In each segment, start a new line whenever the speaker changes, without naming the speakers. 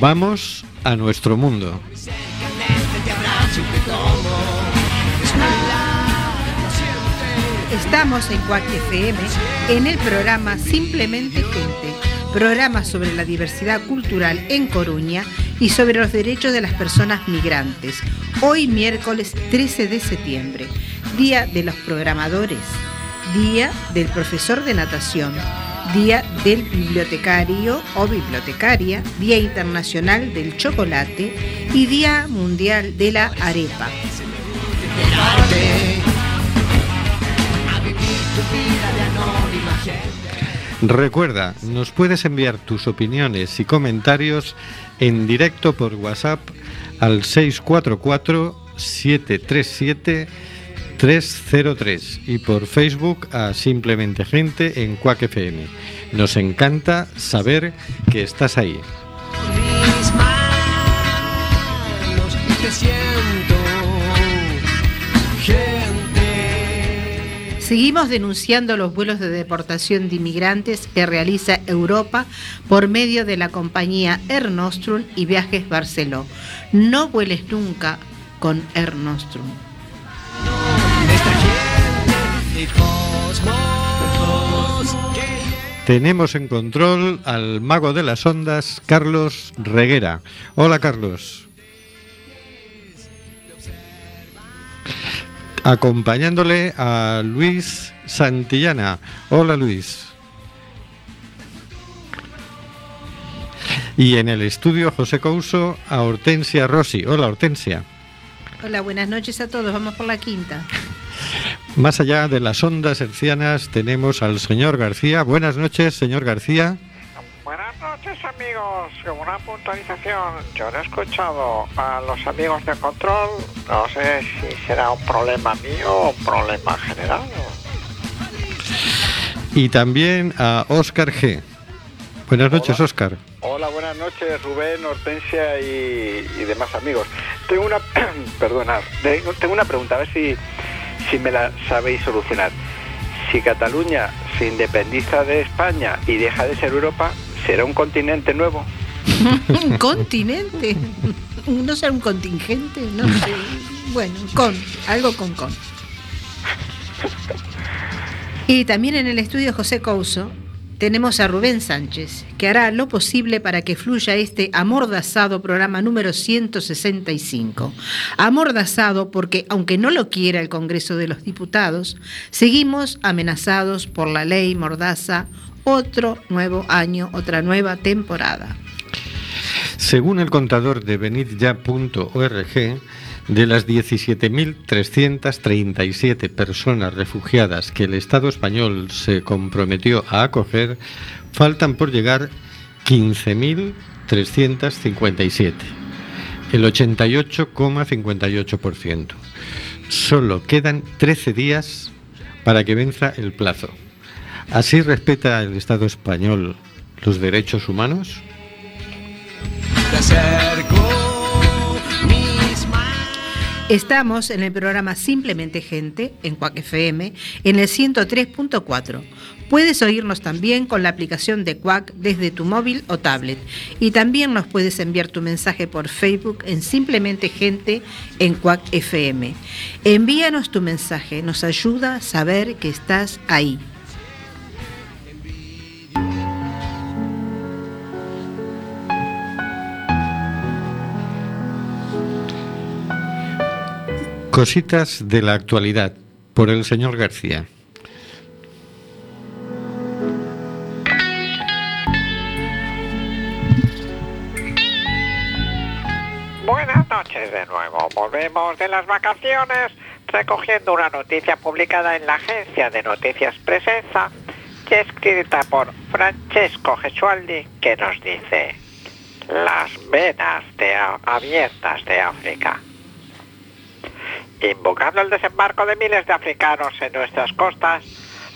Vamos a nuestro mundo.
Estamos en Cuac FM en el programa Simplemente Gente, programa sobre la diversidad cultural en Coruña y sobre los derechos de las personas migrantes. Hoy miércoles 13 de septiembre, Día de los Programadores, Día del Profesor de Natación, Día del Bibliotecario o Bibliotecaria, Día Internacional del Chocolate y Día Mundial de la Arepa.
Recuerda, nos puedes enviar tus opiniones y comentarios en directo por WhatsApp al 644-737-303 y por Facebook a Simplemente Gente en Cuac FM. Nos encanta saber que estás ahí.
mis manos y te siento, gente.
Seguimos denunciando los vuelos de deportación de inmigrantes que realiza Europa por medio de la compañía Air Nostrum y Viajes Barceló. No vueles nunca con Air Nostrum.
Tenemos en control al mago de las ondas, Carlos Reguera. Hola, Carlos. Acompañándole a Luis Santillana. Hola, Luis. Y en el estudio José Couso a Hortensia Rossi. Hola, Hortensia.
Hola, buenas noches a todos. Vamos por la quinta.
Más allá de las ondas hercianas tenemos al señor García. Buenas noches, señor García.
Buenas noches amigos, como una puntualización, yo no he escuchado a los amigos de control, no sé si será un problema mío o un problema general.
Y también a Óscar G. Buenas noches,
Hola.
Óscar.
Hola, buenas noches, Rubén, Hortensia y, y demás amigos. Tengo una, tengo una pregunta, a ver si, si me la sabéis solucionar. Si Cataluña se independiza de España y deja de ser Europa, ¿será un continente nuevo?
Un continente. No será un contingente, no sé. Bueno, con, algo con con. Y también en el estudio José Couso tenemos a Rubén Sánchez, que hará lo posible para que fluya este amordazado programa número 165. Amordazado porque, aunque no lo quiera el Congreso de los Diputados, seguimos amenazados por la ley Mordaza, otro nuevo año, otra nueva temporada.
Según el contador de venidya.org, de las 17.337 personas refugiadas que el Estado español se comprometió a acoger, faltan por llegar 15.357, el 88,58%. Solo quedan 13 días para que venza el plazo. ¿Así respeta el Estado español los derechos humanos?
Estamos en el programa Simplemente Gente, en Cuac FM, en el 103.4. Puedes oírnos también con la aplicación de Cuac desde tu móvil o tablet. Y también nos puedes enviar tu mensaje por Facebook en Simplemente Gente en Cuac FM. Envíanos tu mensaje, nos ayuda a saber que estás ahí.
Cositas de la actualidad por el señor García.
Buenas noches de nuevo, volvemos de las vacaciones recogiendo una noticia publicada en la agencia de noticias Presenza y escrita por Francesco Gesualdi que nos dice las venas abiertas de África. Invocando el desembarco de miles de africanos en nuestras costas,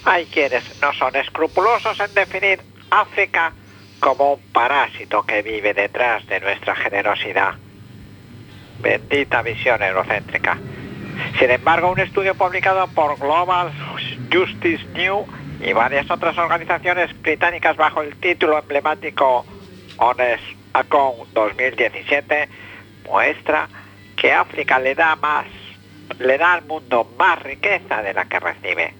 hay quienes no son escrupulosos en definir África como un parásito que vive detrás de nuestra generosidad. Bendita visión eurocéntrica. Sin embargo, un estudio publicado por Global Justice New y varias otras organizaciones británicas bajo el título emblemático Honest Account 2017 muestra que África le da más, le da al mundo más riqueza de la que recibe.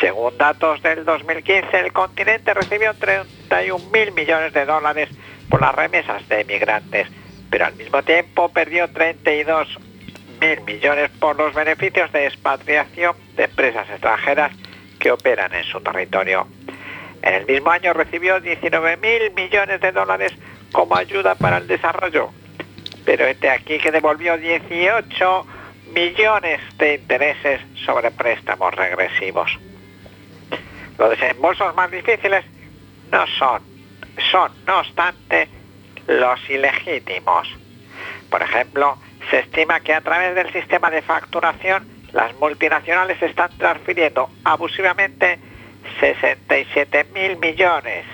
Según datos del 2015, el continente recibió 31 mil millones de dólares por las remesas de emigrantes, pero al mismo tiempo perdió 32 mil millones por los beneficios de expatriación de empresas extranjeras que operan en su territorio. En el mismo año recibió 19 mil millones de dólares como ayuda para el desarrollo, pero este aquí que devolvió 18 millones de intereses sobre préstamos regresivos. Los desembolsos más difíciles no son, son, no obstante, los ilegítimos. Por ejemplo, se estima que a través del sistema de facturación las multinacionales están transfiriendo abusivamente 67 mil millones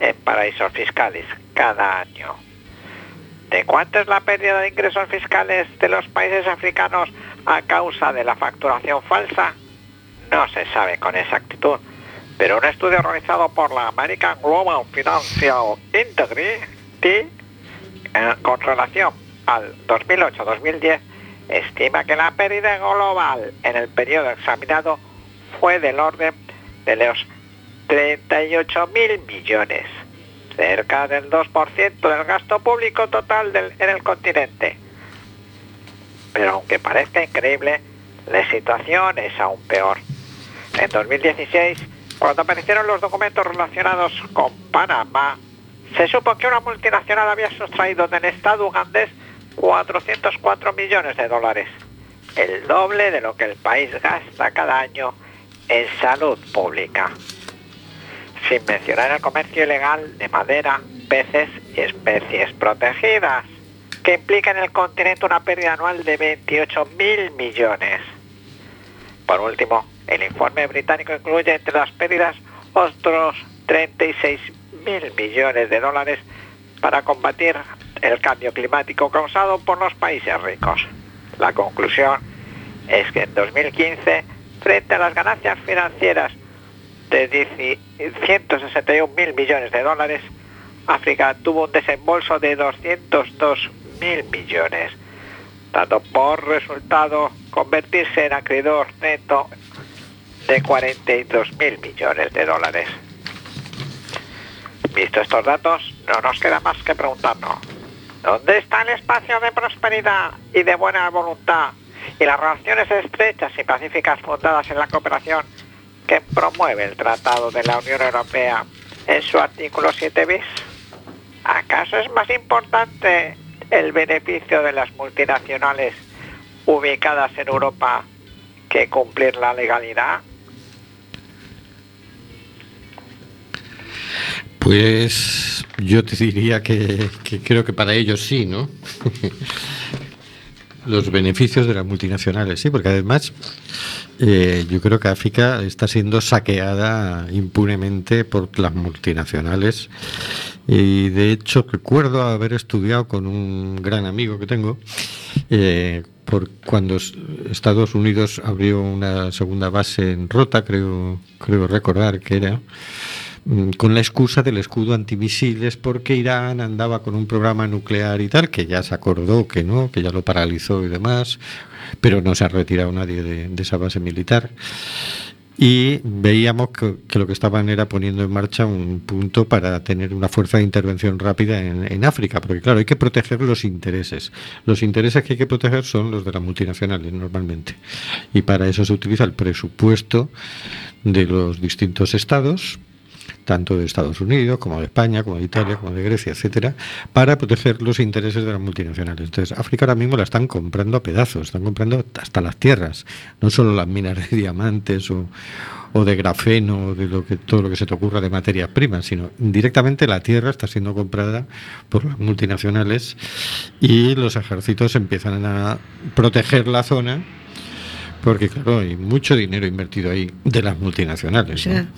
en paraísos fiscales cada año. ¿De cuánto es la pérdida de ingresos fiscales de los países africanos a causa de la facturación falsa? No se sabe con exactitud, pero un estudio realizado por la American Global Financial Integrity eh, con relación al 2008-2010 estima que la pérdida global en el periodo examinado fue del orden de los 38 mil millones, cerca del 2% del gasto público total en el continente. Pero aunque parezca increíble, la situación es aún peor. En 2016, cuando aparecieron los documentos relacionados con Panamá, se supo que una multinacional había sustraído del Estado ugandés 404 millones de dólares, el doble de lo que el país gasta cada año en salud pública. Sin mencionar el comercio ilegal de madera, peces y especies protegidas, que implica en el continente una pérdida anual de 28 mil millones. Por último, el informe británico incluye entre las pérdidas otros 36 mil millones de dólares para combatir el cambio climático causado por los países ricos. La conclusión es que en 2015, frente a las ganancias financieras de 10 161 mil millones de dólares, África tuvo un desembolso de 202 mil millones, dando por resultado convertirse en acreedor neto de 42 mil millones de dólares. Visto estos datos, no nos queda más que preguntarnos, ¿dónde está el espacio de prosperidad y de buena voluntad y las relaciones estrechas y pacíficas fundadas en la cooperación que promueve el Tratado de la Unión Europea en su artículo 7 bis? ¿Acaso es más importante el beneficio de las multinacionales ubicadas en Europa que cumplir la legalidad?
Pues yo te diría que, que creo que para ellos sí, ¿no? Los beneficios de las multinacionales, sí, porque además eh, yo creo que África está siendo saqueada impunemente por las multinacionales. Y de hecho recuerdo haber estudiado con un gran amigo que tengo, eh, por cuando Estados Unidos abrió una segunda base en Rota, creo, creo recordar que era, con la excusa del escudo antimisiles porque Irán andaba con un programa nuclear y tal, que ya se acordó que no, que ya lo paralizó y demás, pero no se ha retirado nadie de, esa base militar. Y veíamos que, lo que estaban era poniendo en marcha un punto para tener una fuerza de intervención rápida en África, porque claro, hay que proteger los intereses. Los intereses que hay que proteger son los de las multinacionales normalmente. Y para eso se utiliza el presupuesto de los distintos estados, tanto de Estados Unidos como de España, como de Italia, como de Grecia, etcétera, para proteger los intereses de las multinacionales. Entonces, África ahora mismo la están comprando a pedazos, están comprando hasta las tierras, no solo las minas de diamantes o, de grafeno, o de lo que todo lo que se te ocurra de materias primas, sino directamente la tierra está siendo comprada por las multinacionales y los ejércitos empiezan a proteger la zona porque claro, hay mucho dinero invertido ahí de las multinacionales. ¿no?
Sí.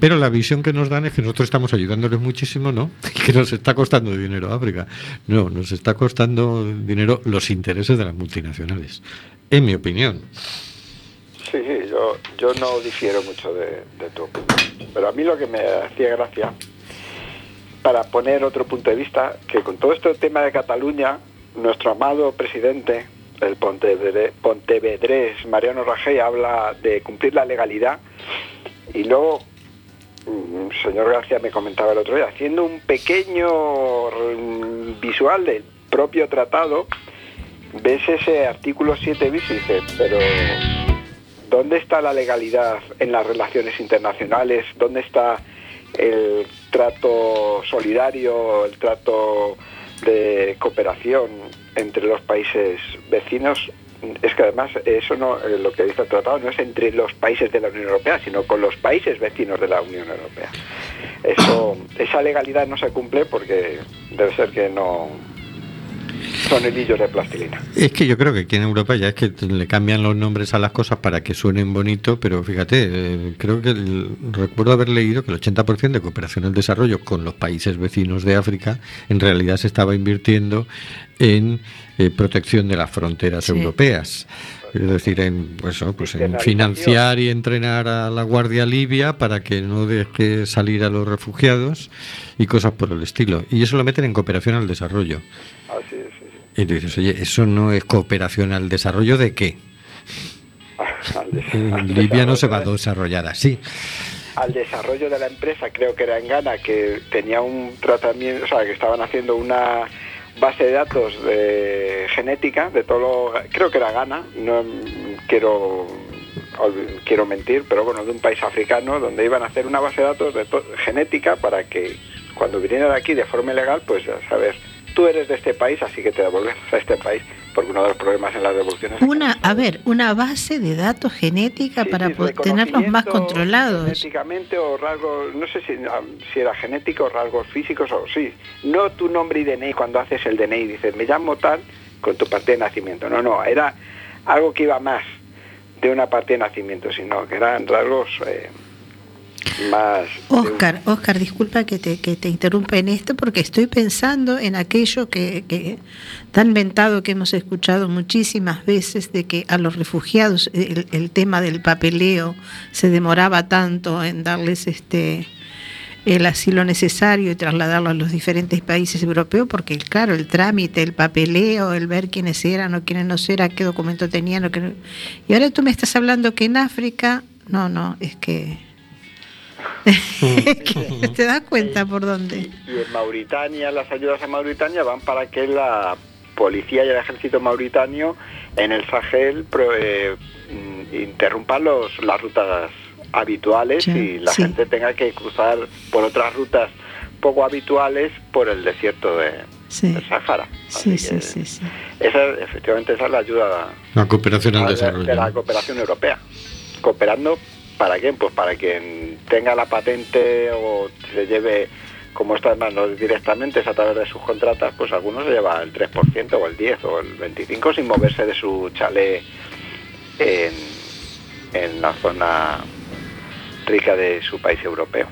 Pero la visión que nos dan es que nosotros estamos ayudándoles muchísimo, ¿no? Que nos está costando dinero África. No, nos está costando dinero los intereses de las multinacionales. En mi opinión.
Sí, sí, yo, yo no difiero mucho de, de tu. Pero a mí lo que me hacía gracia, para poner otro punto de vista, que con todo este tema de Cataluña, nuestro amado presidente, el pontevedrés Mariano Rajoy, habla de cumplir la legalidad y luego, mm, señor García me comentaba el otro día, haciendo un pequeño mm, visual del propio tratado, ves ese artículo 7 bis y dices, pero ¿dónde está la legalidad en las relaciones internacionales? ¿Dónde está el trato solidario, el trato de cooperación entre los países vecinos? Es que además eso no, eh, lo que dice el tratado no es entre los países de la Unión Europea, sino con los países vecinos de la Unión Europea. Eso, esa legalidad no se cumple porque debe ser que no son hilillos de plastilina.
Es que yo creo que aquí en Europa ya es que le cambian los nombres a las cosas para que suenen bonito, pero fíjate, eh, creo que recuerdo haber leído que el 80% de cooperación al desarrollo con los países vecinos de África en realidad se estaba invirtiendo en eh, protección de las fronteras
Sí.
europeas. Es decir, en, pues, oh, pues en financiar y entrenar a la Guardia Libia para que no deje salir a los refugiados y cosas por el estilo. Y eso lo meten en cooperación al desarrollo.
Así es, sí, sí.
Y tú dices, oye, ¿eso no es cooperación al desarrollo de qué?
Al
Libia no se va a
desarrollo-
desarrollar así.
al desarrollo de la empresa, creo que era en Ghana, que tenía un tratamiento, o sea, que estaban haciendo una base de datos de genética de todo lo, creo que era Ghana, no quiero quiero mentir, pero bueno, de un país africano donde iban a hacer una base de datos de genética para que cuando vinieran aquí de forma ilegal, pues a saber, tú eres de este país, así que te devolvemos a este país, porque uno de los problemas en las devoluciones
Una, a ver, una base de datos genética
Sí,
para
sí,
poder tenerlos más controlados.
Genéticamente o rasgos, no sé si, ah, si era genético o rasgos físicos o sí. No tu nombre y DNI cuando haces el DNI, dices, me llamo tal con tu parte de nacimiento. No, no, era algo que iba más de una parte de nacimiento, sino que eran rasgos eh,
Oscar, Oscar, disculpa que te, que te interrumpa en esto porque estoy pensando en aquello que, que tan inventado que hemos escuchado muchísimas veces de que a los refugiados el, tema del papeleo se demoraba tanto en darles este el asilo necesario y trasladarlo a los diferentes países europeos porque claro el trámite el papeleo el ver quiénes eran o quiénes no eran qué documento tenían o qué y ahora tú me estás hablando que en África no no es que te das cuenta por dónde.
Y en Mauritania, las ayudas en Mauritania van para que la policía y el ejército mauritano en el Sahel pro- eh, interrumpan los, las rutas habituales
Sí,
y la
sí.
gente tenga que cruzar por otras rutas poco habituales por el desierto de,
Sí.
del Sahara.
Sí,
Así
sí, sí, sí.
Esa, efectivamente, esa es la ayuda
La cooperación al
de-
desarrollo.
de la cooperación europea. Cooperando para quién? Pues para quien tenga la patente o se lleve, como está en manos directamente, es a través de sus contratas, pues algunos se lleva el 3% o el 10 o el 25 sin moverse de su chalet en, la zona rica de su país europeo.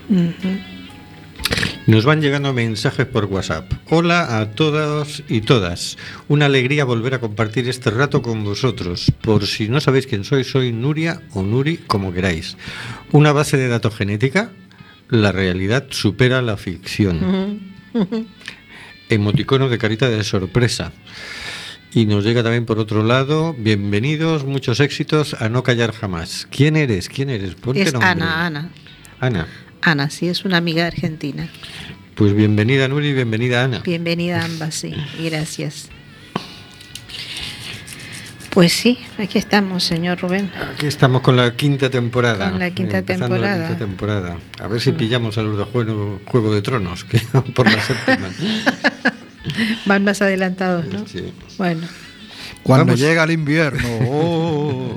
Nos van llegando mensajes por WhatsApp. Hola a todos y todas. Una alegría volver a compartir este rato con vosotros. Por si no sabéis quién soy, soy Nuria o Nuri, como queráis. Una base de datos genética. La realidad supera la ficción. Emoticono de carita de sorpresa. Y nos llega también por otro lado, bienvenidos, muchos éxitos a no callar jamás. ¿Quién eres? ¿Quién eres? Ponte
Es
nombre.
Ana, Ana.
Ana.
Ana, sí, es una amiga argentina.
Pues bienvenida Nuri y bienvenida Ana.
Bienvenida ambas, sí. Y gracias. Pues sí, aquí estamos, señor Rubén.
Aquí estamos con la quinta temporada.
Con la quinta temporada.
La quinta temporada. A ver si pillamos a los de Juego, Juego de Tronos, que por la séptima.
Van más adelantados, ¿no?
Sí.
Bueno,
Cuando
Vamos.
llega el invierno. oh.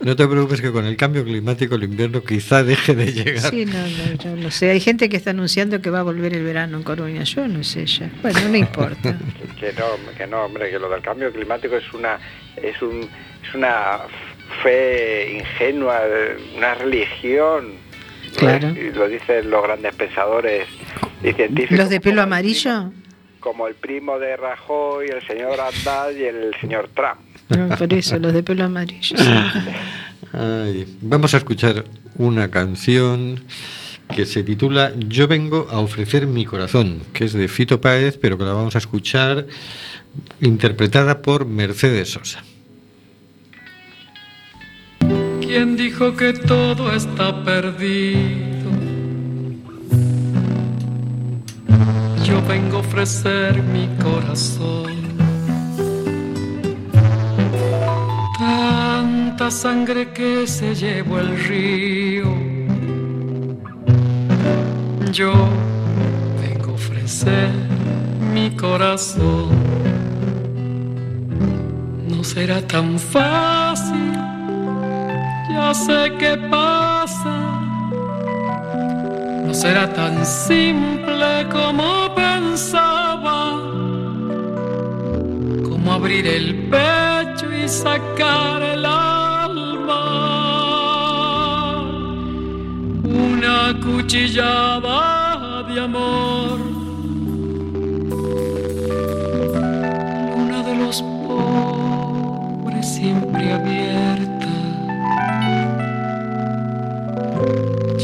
No te preocupes que con el cambio climático el invierno quizá deje de llegar.
sí, no, no, yo no sé. Hay gente que está anunciando que va a volver el verano en Coruña. Yo no sé ya. Bueno, no importa.
Que no, que no, hombre, que lo del cambio climático es una es un es una fe ingenua, una religión
Claro.
Y lo dicen los grandes pensadores y científicos.
¿Los de pelo amarillo?
Como el primo de Rajoy, el señor Andal y el señor Trump.
No, por eso, los de pelo amarillo.
Ay, vamos a escuchar una canción que se titula Yo vengo a ofrecer mi corazón, que es de Fito Páez, pero que la vamos a escuchar interpretada por Mercedes Sosa.
¿Quién dijo que todo está perdido? Vengo a ofrecer mi corazón. Tanta sangre que se llevó el río. Yo vengo a ofrecer mi corazón. No será tan fácil ya sé qué pasa. Será tan simple como pensaba. Como abrir el pecho y sacar el alma. Una cuchillada de amor. Una de los pobres siempre abierta.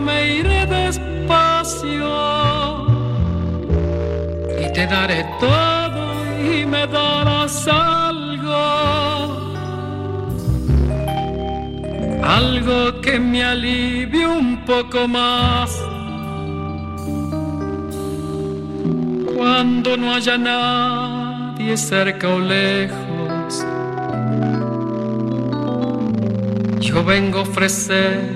me iré despacio y te daré todo y me darás algo, algo que me alivie un poco más. Cuando no haya nadie cerca o lejos, yo vengo a ofrecer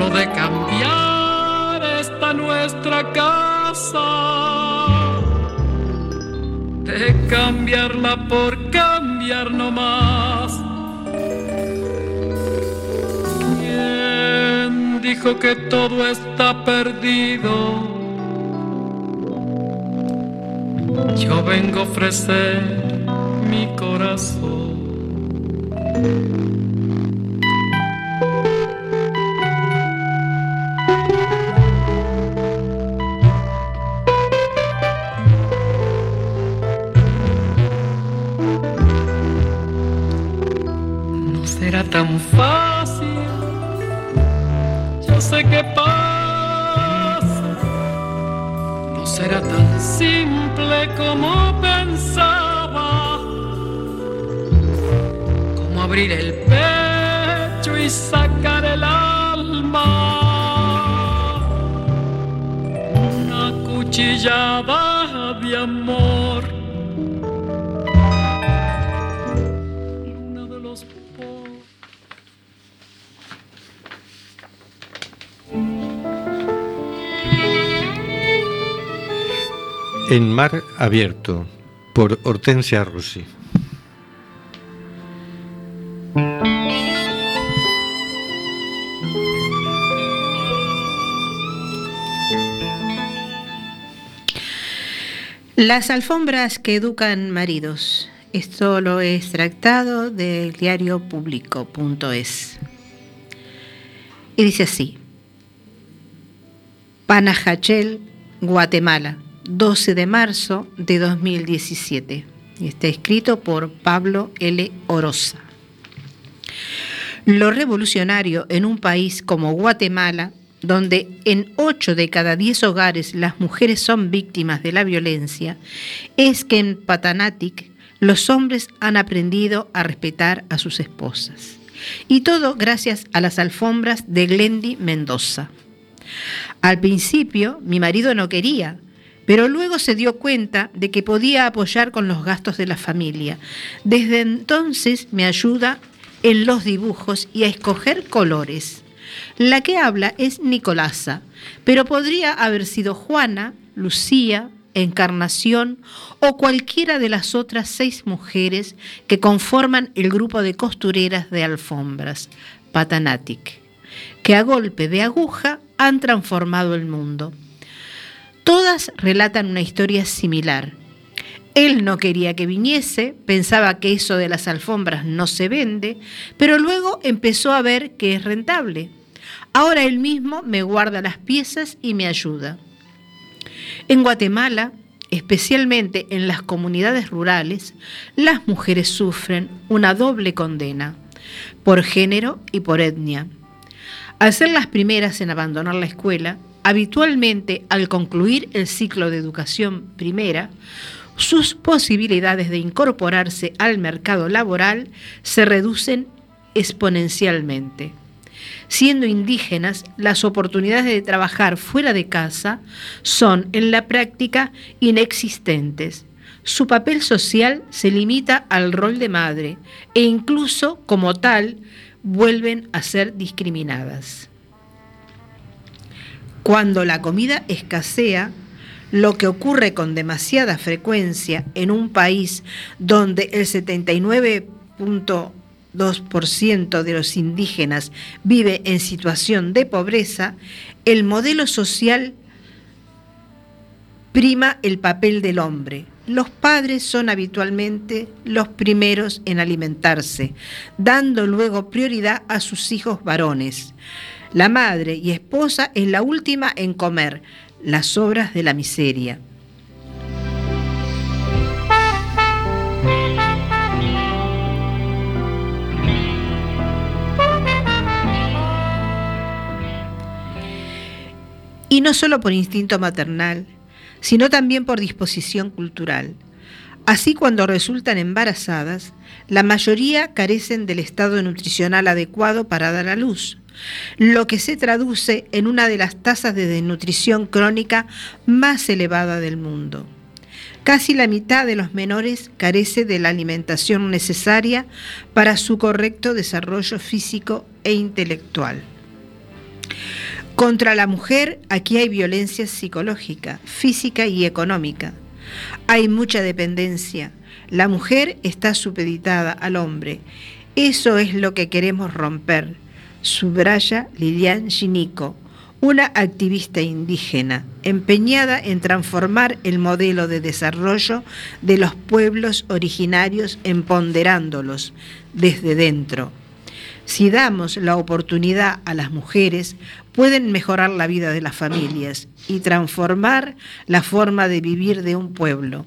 Hablo de cambiar esta nuestra casa. De cambiarla por cambiar no más. ¿Quién dijo que todo está perdido? Yo vengo a ofrecer mi corazón. Fácil, yo sé que pasa. No será tan simple como pensaba, como abrir el pecho y sacar el alma. Una cuchillada de amor.
En Mar Abierto, por Hortensia Rossi.
Las alfombras que educan maridos. Esto lo he extractado del diario público.es. Y dice así. Panajachel, Guatemala, 12 de marzo de 2017. Y está escrito por Pablo L. Oroza. Lo revolucionario en un país como Guatemala donde en 8 de cada 10 hogares las mujeres son víctimas de la violencia, es que en Patanatic los hombres han aprendido a respetar a sus esposas. Y todo gracias a las alfombras de Glendy Mendoza. Al principio mi marido no quería, pero luego se dio cuenta de que podía apoyar con los gastos de la familia. Desde entonces me ayuda en los dibujos y a escoger colores. La que habla es Nicolasa, pero podría haber sido Juana, Lucía, Encarnación o cualquiera de las otras seis mujeres que conforman el grupo de costureras de alfombras, Patanatic, que a golpe de aguja han transformado el mundo. Todas relatan una historia similar. Él no quería que viniese, pensaba que eso de las alfombras no se vende, pero luego empezó a ver que es rentable. Ahora él mismo me guarda las piezas y me ayuda. En Guatemala, especialmente en las comunidades rurales, las mujeres sufren una doble condena, por género y por etnia. Al ser las primeras en abandonar la escuela, habitualmente al concluir el ciclo de educación primera, sus posibilidades de incorporarse al mercado laboral se reducen exponencialmente. Siendo indígenas, las oportunidades de trabajar fuera de casa son en la práctica inexistentes. Su papel social se limita al rol de madre e incluso como tal vuelven a ser discriminadas. Cuando la comida escasea, lo que ocurre con demasiada frecuencia en un país donde el 79.2% de los indígenas vive en situación de pobreza, el modelo social prima el papel del hombre. Los padres son habitualmente los primeros en alimentarse, dando luego prioridad a sus hijos varones. La madre y esposa es la última en comer las obras de la miseria. Y no solo por instinto maternal, sino también por disposición cultural. Así cuando resultan embarazadas, la mayoría carecen del estado nutricional adecuado para dar a luz, lo que se traduce en una de las tasas de desnutrición crónica más elevada del mundo. Casi la mitad de los menores carece de la alimentación necesaria para su correcto desarrollo físico e intelectual. Contra la mujer aquí hay violencia psicológica, física y económica. Hay mucha dependencia. La mujer está supeditada al hombre. Eso es lo que queremos romper, subraya Lilian Ginico, una activista indígena empeñada en transformar el modelo de desarrollo de los pueblos originarios empoderándolos desde dentro. Si damos la oportunidad a las mujeres, pueden mejorar la vida de las familias y transformar la forma de vivir de un pueblo.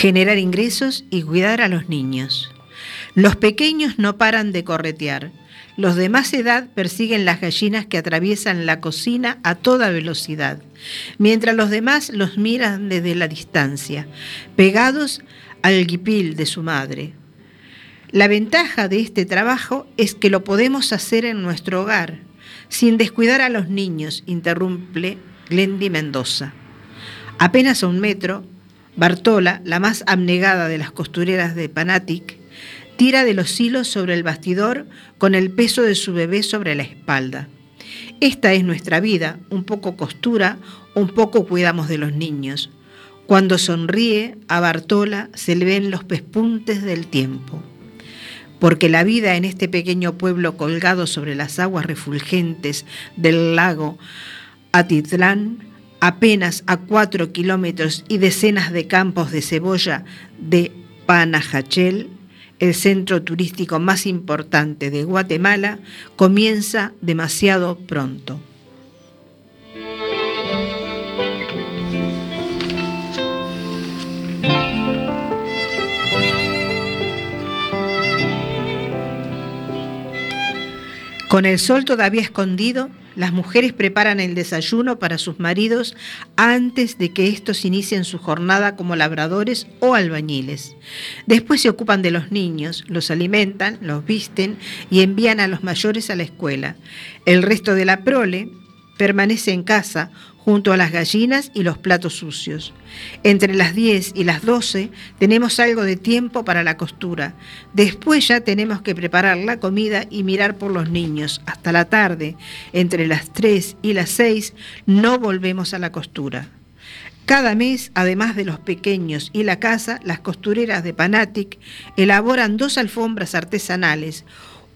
Generar ingresos y cuidar a los niños. Los pequeños no paran de corretear. Los de más edad persiguen las gallinas que atraviesan la cocina a toda velocidad, mientras los demás los miran desde la distancia, pegados al guipil de su madre. La ventaja de este trabajo es que lo podemos hacer en nuestro hogar, sin descuidar a los niños, interrumpe Glendy Mendoza. Apenas a un metro, Bartola, la más abnegada de las costureras de Panatic, tira de los hilos sobre el bastidor con el peso de su bebé sobre la espalda. Esta es nuestra vida, un poco costura, un poco cuidamos de los niños. Cuando sonríe, a Bartola se le ven los pespuntes del tiempo. Porque la vida en este pequeño pueblo colgado sobre las aguas refulgentes del lago Atitlán, apenas a cuatro kilómetros y decenas de campos de cebolla de Panajachel, el centro turístico más importante de Guatemala, comienza demasiado pronto. Con el sol todavía escondido, las mujeres preparan el desayuno para sus maridos antes de que estos inicien su jornada como labradores o albañiles. Después se ocupan de los niños, los alimentan, los visten y envían a los mayores a la escuela. El resto de la prole permanece en casa junto a las gallinas y los platos sucios. Entre las 10 y las 12 tenemos algo de tiempo para la costura. Después ya tenemos que preparar la comida y mirar por los niños. Hasta la tarde, entre las 3 y las 6, no volvemos a la costura. Cada mes, además de los pequeños y la casa, las costureras de Panatic elaboran dos alfombras artesanales,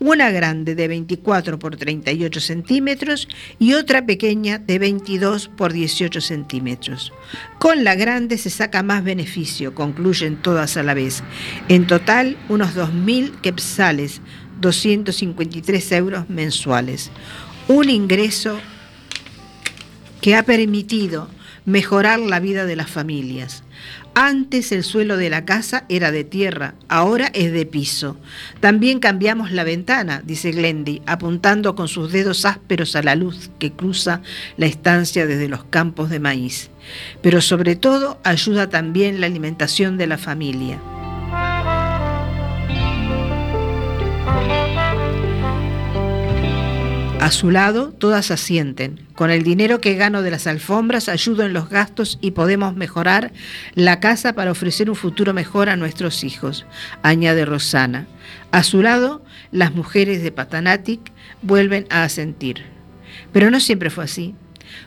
una grande de 24 por 38 centímetros y otra pequeña de 22 por 18 centímetros. Con la grande se saca más beneficio, concluyen todas a la vez. En total, unos 2.000 quetzales, 253 euros mensuales. Un ingreso que ha permitido mejorar la vida de las familias. Antes el suelo de la casa era de tierra, ahora es de piso. También cambiamos la ventana, dice Glendy, apuntando con sus dedos ásperos a la luz que cruza la estancia desde los campos de maíz. Pero sobre todo ayuda también la alimentación de la familia. A su lado, todas asienten. Con el dinero que gano de las alfombras, ayudo en los gastos y podemos mejorar la casa para ofrecer un futuro mejor a nuestros hijos, añade Rosana. A su lado, las mujeres de Patanatic vuelven a asentir. Pero no siempre fue así.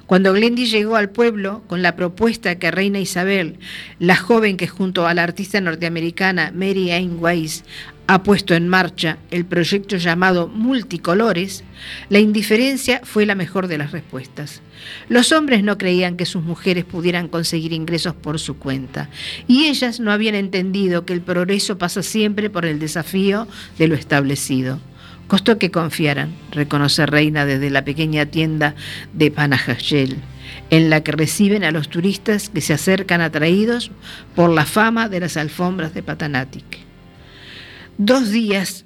Cuando Glendy llegó al pueblo con la propuesta que Reina Isabel, la joven que junto a la artista norteamericana Mary Ann Weiss ha puesto en marcha el proyecto llamado Multicolores, la indiferencia fue la mejor de las respuestas. Los hombres no creían que sus mujeres pudieran conseguir ingresos por su cuenta y ellas no habían entendido que el progreso pasa siempre por el desafío de lo establecido. Costó que confiaran, reconoce Reina desde la pequeña tienda de Panajachel, en la que reciben a los turistas que se acercan atraídos por la fama de las alfombras de Patanatic. Dos días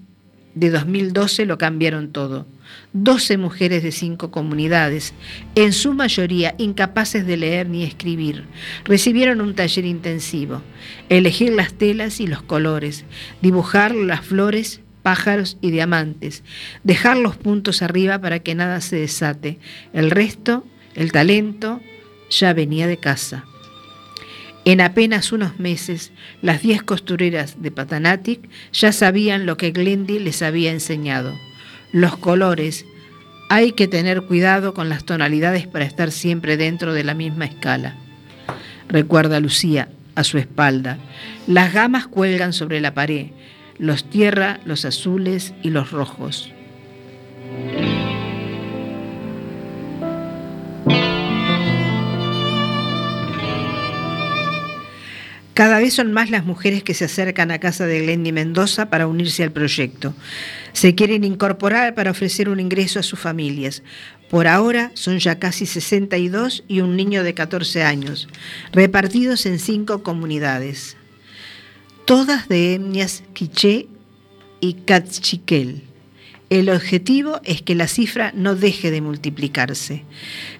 de 2012 lo cambiaron todo. 12 mujeres de cinco comunidades, en su mayoría incapaces de leer ni escribir, recibieron un taller intensivo. Elegir las telas y los colores, dibujar las flores, pájaros y diamantes, dejar los puntos arriba para que nada se desate. El resto, el talento, ya venía de casa. En apenas unos meses, las diez costureras de Patanatic ya sabían lo que Glendy les había enseñado. Los colores. Hay que tener cuidado con las tonalidades para estar siempre dentro de la misma escala. Recuerda Lucía a su espalda. Las gamas cuelgan sobre la pared, los tierra, los azules y los rojos. Cada vez son más las mujeres que se acercan a casa de Glendy Mendoza para unirse al proyecto. Se quieren incorporar para ofrecer un ingreso a sus familias. Por ahora son ya casi 62 y un niño de 14 años, repartidos en cinco comunidades, todas de etnias quiché y cachiquel. El objetivo es que la cifra no deje de multiplicarse.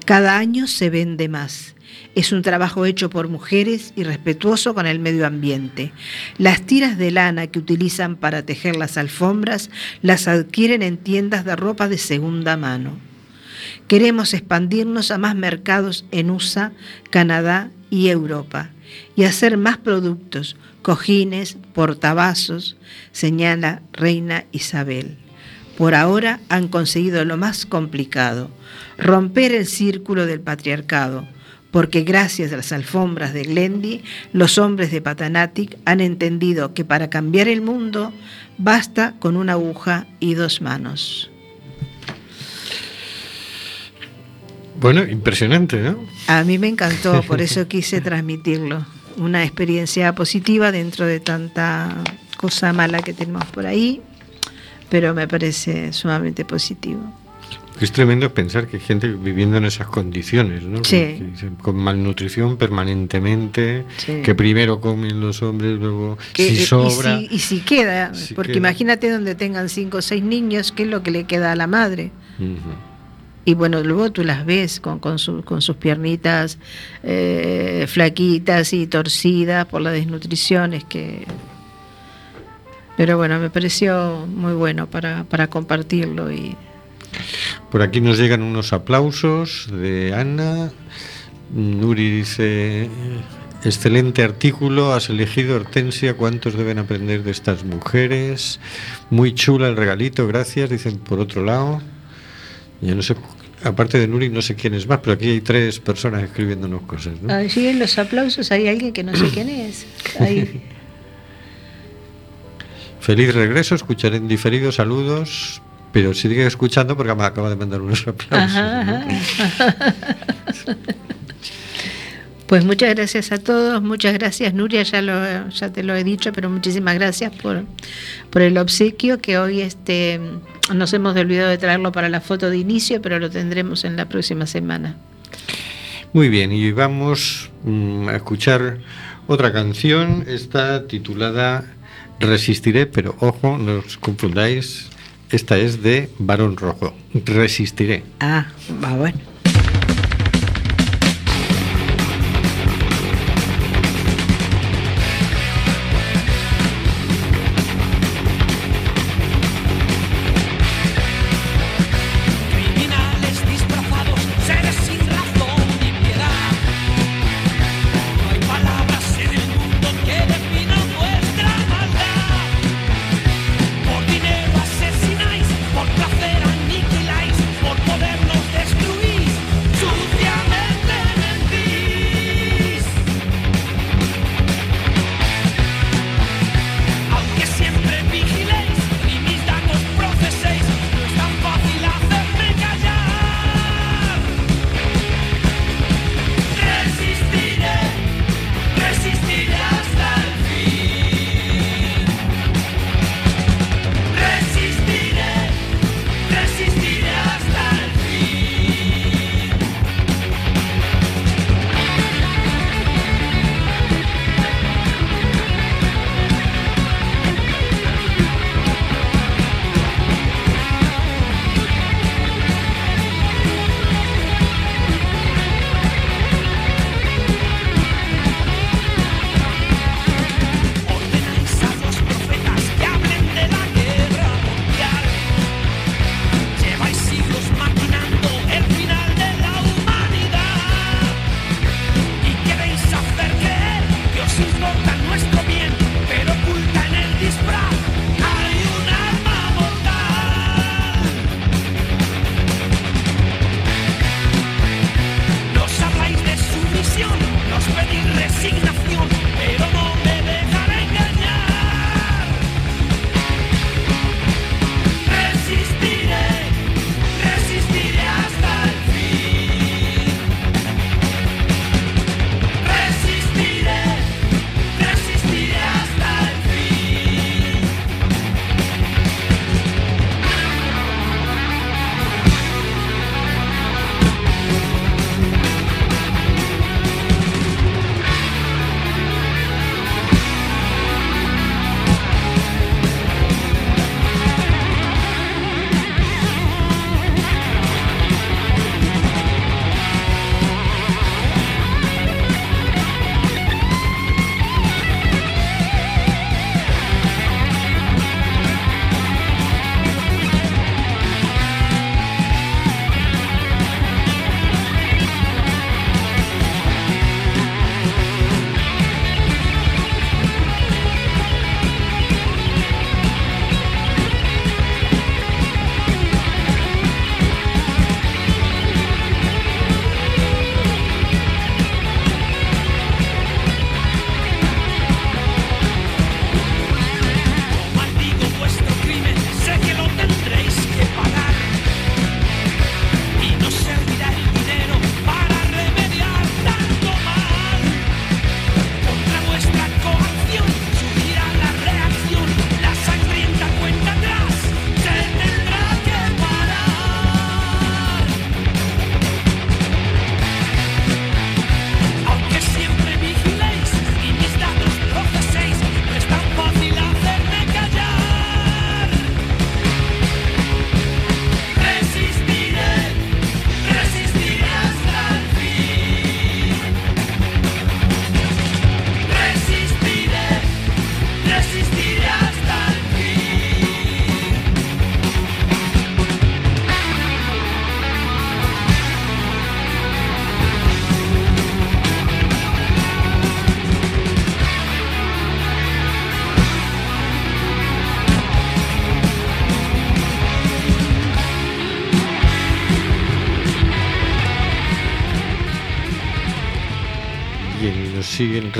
Cada año se vende más. Es un trabajo hecho por mujeres y respetuoso con el medio ambiente. Las tiras de lana que utilizan para tejer las alfombras las adquieren en tiendas de ropa de segunda mano. Queremos expandirnos a más mercados en USA, Canadá y Europa y hacer más productos, cojines, portavasos, señala Reina Isabel. Por ahora han conseguido lo más complicado, romper el círculo del patriarcado, porque gracias a las alfombras de Glendy, los hombres de Patanatic han entendido que para cambiar el mundo basta con una aguja y dos manos.
Bueno, impresionante, ¿no?
A mí me encantó, por eso quise transmitirlo. Una experiencia positiva dentro de tanta cosa mala que tenemos por ahí, pero me parece sumamente positivo.
Es tremendo pensar que hay gente viviendo en esas condiciones, ¿no?
Sí.
Con malnutrición permanentemente,
Sí.
que primero comen los hombres, luego
Que-
si sobra.
Y, si, y si queda,
Si
porque
queda.
imagínate donde tengan cinco o seis niños, ¿qué es lo que le queda a la madre?
Ujú.
Y bueno, luego tú las ves con, con, su- con sus piernitas eh, flaquitas y torcidas por la desnutrición, es que... Pero bueno, me pareció muy bueno para, para compartirlo y
Por aquí nos llegan unos aplausos de Ana. Nuri dice, excelente artículo, has elegido Hortensia, ¿cuántos deben aprender de estas mujeres? Muy chula el regalito, gracias, dicen por otro lado. Yo no sé, aparte de Nuri, no sé quién es más, pero aquí hay tres personas escribiéndonos cosas. ¿no?
allí en los aplausos hay alguien que no sé quién es. Ahí.
Feliz regreso, escucharé en diferido, saludos, pero sigue escuchando porque me acaba de mandar unos aplausos.
Ajá,
¿no?
ajá. Pues muchas gracias a todos, muchas gracias Nuria, ya lo ya te lo he dicho, pero muchísimas gracias por, por el obsequio que hoy este nos hemos olvidado de traerlo para la foto de inicio, pero lo tendremos en la próxima semana.
Muy bien, y vamos mm, a escuchar otra canción. Está titulada Resistiré, pero ojo, no os confundáis. Esta es de Barón Rojo. Resistiré.
Ah, va bueno.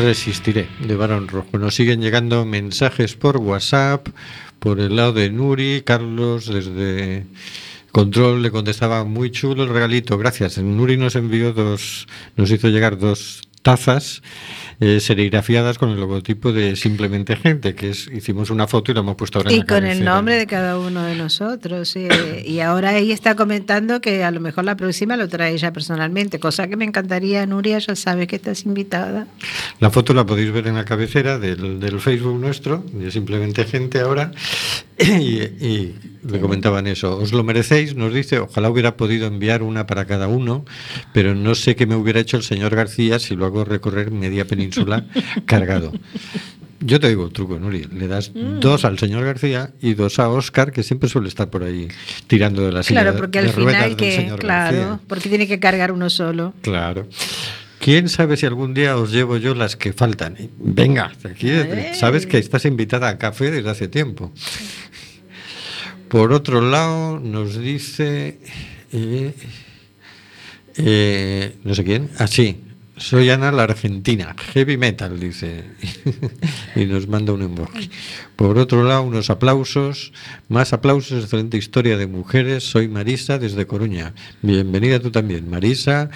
Resistiré, de Barón Rojo. Nos siguen llegando mensajes por WhatsApp, por el lado de Nuri, Carlos desde Control le contestaba muy chulo el regalito, gracias. Nuri nos envió dos, nos hizo llegar dos tazas eh, serigrafiadas con el logotipo de Simplemente Gente, que es, hicimos una foto y la hemos puesto ahora en
Y
la
con el nombre de cada uno de nosotros. sí. Y ahora ella está comentando que a lo mejor la próxima lo trae ella personalmente, cosa que me encantaría, Nuria, ya sabes que estás invitada.
La foto la podéis ver en la cabecera del, del Facebook nuestro, de Simplemente Gente ahora. Y, y le comentaban eso. Os lo merecéis, nos dice. Ojalá hubiera podido enviar una para cada uno, pero no sé qué me hubiera hecho el señor García si lo hago recorrer media península cargado. Yo te digo el truco, Nuri. Le das
Mm.
dos al señor García y dos a Oscar, que siempre suele estar por ahí tirando de la silla
Claro, porque al final que, claro,
García.
porque tiene que cargar uno solo.
Claro. ¿Quién sabe si algún día os llevo yo las que faltan? Venga, aquí sabes que estás invitada a café desde hace tiempo. Por otro lado, nos dice. eh, eh, no sé quién. Ah, sí. Soy Ana la Argentina. Heavy metal, dice. y nos manda un emoji. Por otro lado, unos aplausos. Más aplausos. Excelente historia de mujeres. Soy Marisa desde Coruña. Bienvenida tú también, Marisa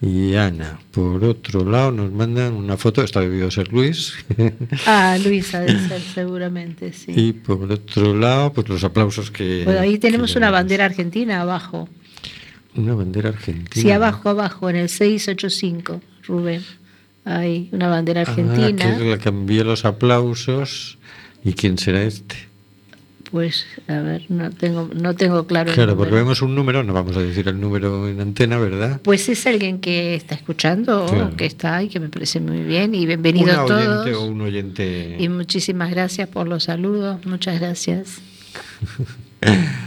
y Ana. Por otro lado, nos mandan una foto. Está debido ser Luis.
Ah, Luisa debe ser seguramente, sí.
y por otro lado, pues los aplausos que.
Bueno, ahí tenemos
que
una bandera argentina abajo.
Una bandera argentina.
Sí, abajo, abajo, en el 685, Rubén. Hay una bandera
Ah,
argentina.
que la que envía los aplausos. ¿Y quién será este?
Pues, a ver, no tengo, no tengo claro el
Claro, porque vemos un número, no vamos a decir el número en antena, ¿verdad?
Pues es alguien que está escuchando,
Claro.
que está y que me parece muy bien. Y bienvenidos
Una
todos.
oyente o un oyente.
Y muchísimas gracias por los saludos. Muchas gracias.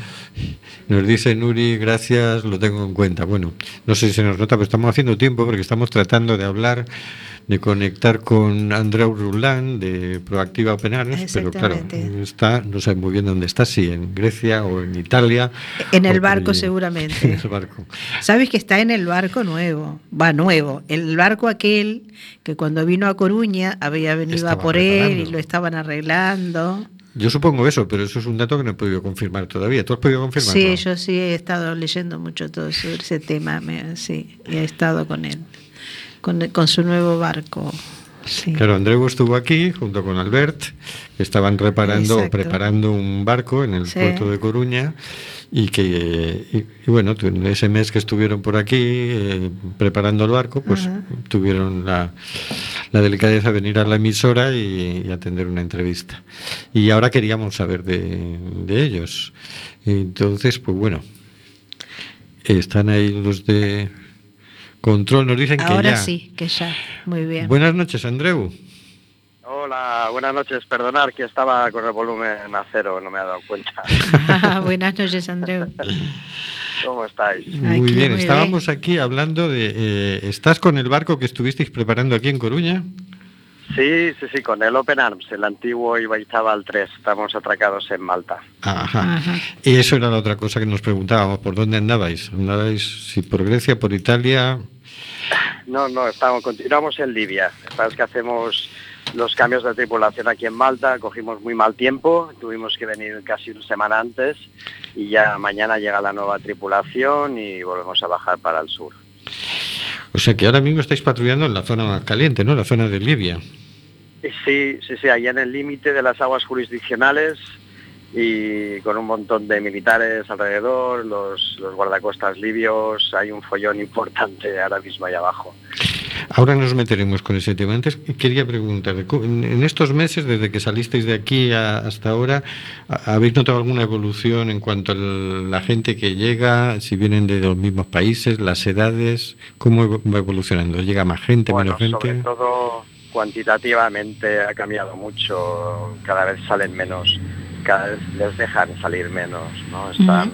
Nos dice Nuri, gracias, lo tengo en cuenta. Bueno, no sé si se nos nota, pero estamos haciendo tiempo porque estamos tratando de hablar, de conectar con Andreu Rulán de Proactiva Open Arms, pero claro, está, no sé muy bien dónde está, si en Grecia o en Italia.
En el barco seguramente.
En el barco.
Sabes que está en el barco nuevo, va nuevo, el barco aquel que cuando vino a Coruña había venido a por él y lo estaban arreglando.
Yo supongo eso, pero eso es un dato que no he podido confirmar todavía. ¿Tú has podido confirmarlo?
Sí, yo sí he estado leyendo mucho todo sobre ese tema, me- sí, y he estado con él, con, con su nuevo barco. Sí.
Claro, Andreu estuvo aquí junto con Albert, que estaban reparando o
Exacto.
preparando un barco en el
Sí.
puerto de Coruña y que, y, y bueno, ese mes que estuvieron por aquí eh, preparando el barco, pues
Ajá.
tuvieron la, la delicadeza de venir a la emisora y, y atender una entrevista. Y ahora queríamos saber de, de ellos. Entonces, pues bueno, están ahí los de control, nos dicen que
Ahora
ya.
sí, que ya, muy bien.
Buenas noches, Andreu.
Hola, buenas noches. Perdonar que estaba con el volumen a cero, no me he dado cuenta.
Buenas noches, Andreu.
¿Cómo estáis?
Muy
Aquí,
bien,
muy
estábamos aquí hablando de... eh, ¿Estás con el barco que estuvisteis preparando aquí en Coruña?
Sí, sí, sí, con el Open Arms, el antiguo Ibaizábal 3. Estamos atracados en Malta.
Ajá.
Ajá.
Y eso era la otra cosa que nos preguntábamos, ¿por dónde andabais? ¿Andabais si por Grecia, por Italia?
No, no, estamos, continuamos en Libia. Sabes que hacemos los cambios de tripulación aquí en Malta, cogimos muy mal tiempo, tuvimos que venir casi una semana antes y ya mañana llega la nueva tripulación y volvemos a bajar para el sur.
O sea que ahora mismo estáis patrullando en la zona más caliente, ¿no? La zona de Libia.
Sí, sí, sí, ahí en el límite de las aguas jurisdiccionales y con un montón de militares alrededor, los, los guardacostas libios, hay un follón importante ahora mismo ahí abajo.
Ahora nos meteremos con ese tema. Antes quería preguntar, en estos meses, desde que salisteis de aquí a- hasta ahora, ¿ha- ¿habéis notado alguna evolución en cuanto a la gente que llega, si vienen de los mismos países, las edades? ¿Cómo evo- va evolucionando? ¿Llega más gente,
Bueno,
menos
sobre
gente?
todo cuantitativamente ha cambiado mucho, cada vez salen menos, cada vez les dejan salir menos, ¿no? Están,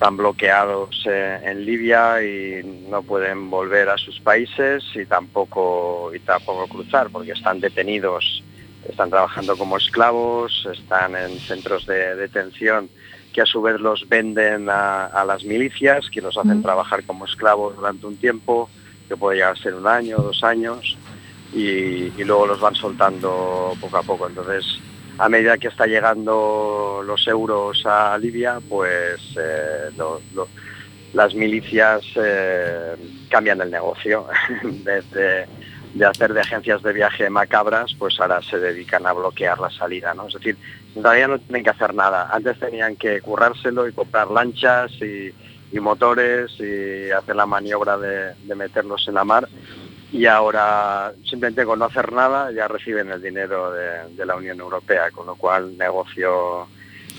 están bloqueados eh, en Libia y no pueden volver a sus países y tampoco, y tampoco cruzar porque están detenidos, están trabajando como esclavos, están en centros de detención que a su vez los venden a, a las milicias, que los hacen trabajar como esclavos durante un tiempo, que puede llegar a ser un año, dos años, y, y luego los van soltando poco a poco. Entonces, a medida que está llegando los euros a Libia, pues eh, las milicias eh, cambian el negocio. Vez de, hacer de agencias de viaje macabras, pues ahora se dedican a bloquear la salida. ¿no? Es decir, realidad no tienen que hacer nada. Antes tenían que currárselo y comprar lanchas y, y motores y hacer la maniobra de, de meterlos en la mar y ahora simplemente con no hacer nada ya reciben el dinero de, de la Unión Europea, con lo cual negocio,